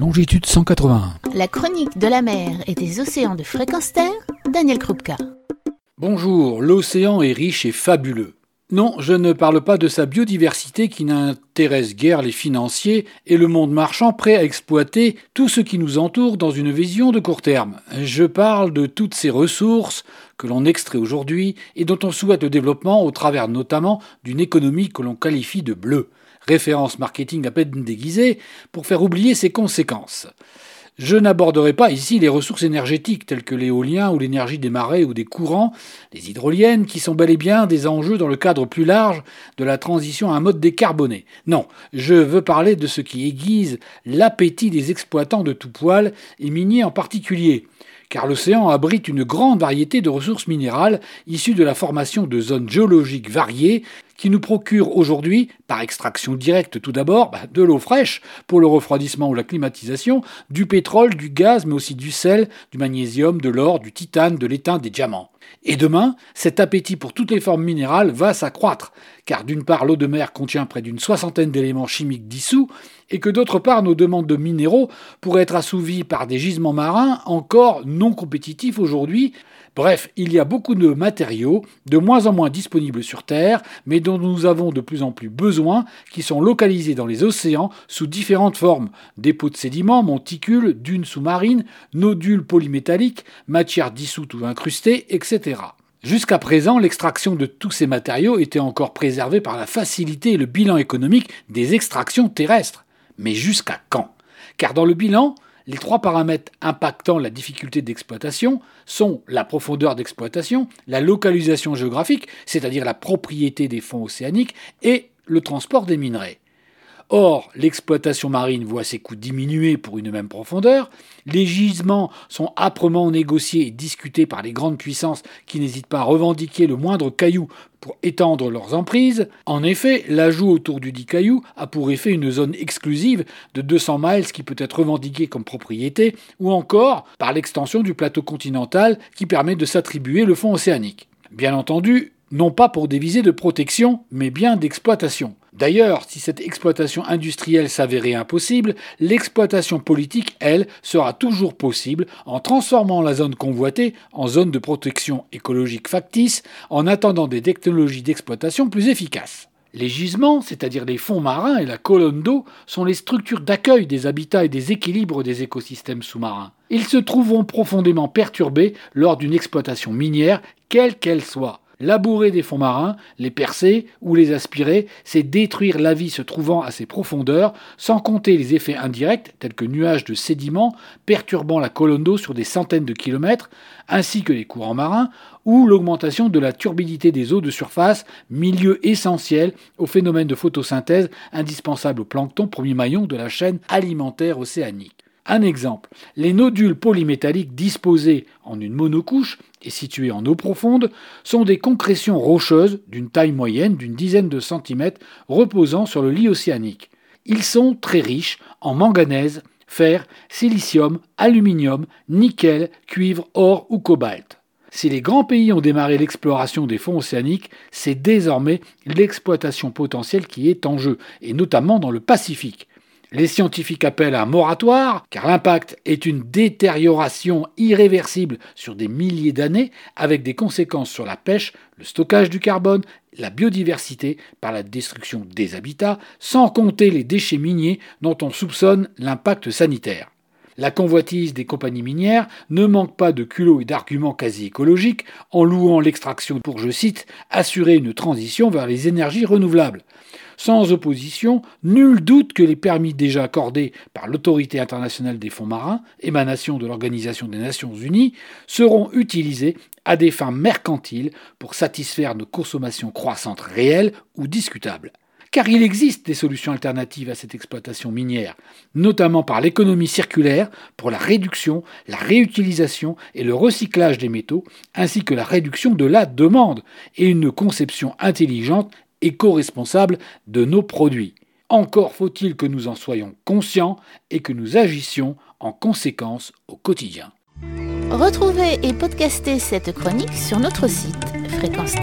longitude 181. La chronique de la mer et des océans de fréquence terre, Daniel Krupka. Bonjour, l'océan est riche et fabuleux. Non, je ne parle pas de sa biodiversité qui n'intéresse guère les financiers et le monde marchand prêt à exploiter tout ce qui nous entoure dans une vision de court terme. Je parle de toutes ces ressources que l'on extrait aujourd'hui et dont on souhaite le développement au travers notamment d'une économie que l'on qualifie de bleue référence marketing à peine déguisée, pour faire oublier ses conséquences. Je n'aborderai pas ici les ressources énergétiques telles que l'éolien ou l'énergie des marais ou des courants, les hydroliennes, qui sont bel et bien des enjeux dans le cadre plus large de la transition à un mode décarboné. Non, je veux parler de ce qui aiguise l'appétit des exploitants de tout poil, et miniers en particulier car l'océan abrite une grande variété de ressources minérales issues de la formation de zones géologiques variées qui nous procurent aujourd'hui, par extraction directe tout d'abord, bah, de l'eau fraîche pour le refroidissement ou la climatisation, du pétrole, du gaz, mais aussi du sel, du magnésium, de l'or, du titane, de l'étain, des diamants. Et demain, cet appétit pour toutes les formes minérales va s'accroître, car d'une part l'eau de mer contient près d'une soixantaine d'éléments chimiques dissous, et que d'autre part nos demandes de minéraux pourraient être assouvies par des gisements marins encore non compétitifs aujourd'hui. Bref, il y a beaucoup de matériaux, de moins en moins disponibles sur Terre, mais dont nous avons de plus en plus besoin, qui sont localisés dans les océans sous différentes formes. Dépôts de sédiments, monticules, dunes sous-marines, nodules polymétalliques, matières dissoutes ou incrustées, etc. Jusqu'à présent, l'extraction de tous ces matériaux était encore préservée par la facilité et le bilan économique des extractions terrestres. Mais jusqu'à quand? Car dans le bilan, les trois paramètres impactant la difficulté d'exploitation sont la profondeur d'exploitation, la localisation géographique, c'est-à-dire la propriété des fonds océaniques, et le transport des minerais. Or, l'exploitation marine voit ses coûts diminuer pour une même profondeur, les gisements sont âprement négociés et discutés par les grandes puissances qui n'hésitent pas à revendiquer le moindre caillou pour étendre leurs emprises. En effet, l'ajout autour du dit caillou a pour effet une zone exclusive de 200 miles qui peut être revendiquée comme propriété, ou encore par l'extension du plateau continental qui permet de s'attribuer le fond océanique. Bien entendu, non pas pour des visées de protection, mais bien d'exploitation. D'ailleurs, si cette exploitation industrielle s'avérait impossible, l'exploitation politique, elle, sera toujours possible en transformant la zone convoitée en zone de protection écologique factice, en attendant des technologies d'exploitation plus efficaces. Les gisements, c'est-à-dire les fonds marins et la colonne d'eau, sont les structures d'accueil des habitats et des équilibres des écosystèmes sous-marins. Ils se trouveront profondément perturbés lors d'une exploitation minière, quelle qu'elle soit. Labourer des fonds marins, les percer ou les aspirer, c'est détruire la vie se trouvant à ces profondeurs, sans compter les effets indirects tels que nuages de sédiments perturbant la colonne d'eau sur des centaines de kilomètres, ainsi que les courants marins, ou l'augmentation de la turbidité des eaux de surface, milieu essentiel au phénomène de photosynthèse indispensable au plancton, premier maillon de la chaîne alimentaire océanique. Un exemple, les nodules polymétalliques disposés en une monocouche et situés en eau profonde sont des concrétions rocheuses d'une taille moyenne d'une dizaine de centimètres reposant sur le lit océanique. Ils sont très riches en manganèse, fer, silicium, aluminium, nickel, cuivre, or ou cobalt. Si les grands pays ont démarré l'exploration des fonds océaniques, c'est désormais l'exploitation potentielle qui est en jeu, et notamment dans le Pacifique. Les scientifiques appellent à un moratoire, car l'impact est une détérioration irréversible sur des milliers d'années, avec des conséquences sur la pêche, le stockage du carbone, la biodiversité par la destruction des habitats, sans compter les déchets miniers dont on soupçonne l'impact sanitaire. La convoitise des compagnies minières ne manque pas de culot et d'arguments quasi écologiques en louant l'extraction pour, je cite, assurer une transition vers les énergies renouvelables. Sans opposition, nul doute que les permis déjà accordés par l'Autorité internationale des fonds marins, émanation de l'Organisation des Nations Unies, seront utilisés à des fins mercantiles pour satisfaire nos consommations croissantes réelles ou discutables. Car il existe des solutions alternatives à cette exploitation minière, notamment par l'économie circulaire pour la réduction, la réutilisation et le recyclage des métaux, ainsi que la réduction de la demande et une conception intelligente éco-responsable de nos produits. Encore faut-il que nous en soyons conscients et que nous agissions en conséquence au quotidien. Retrouvez et podcastez cette chronique sur notre site fréquence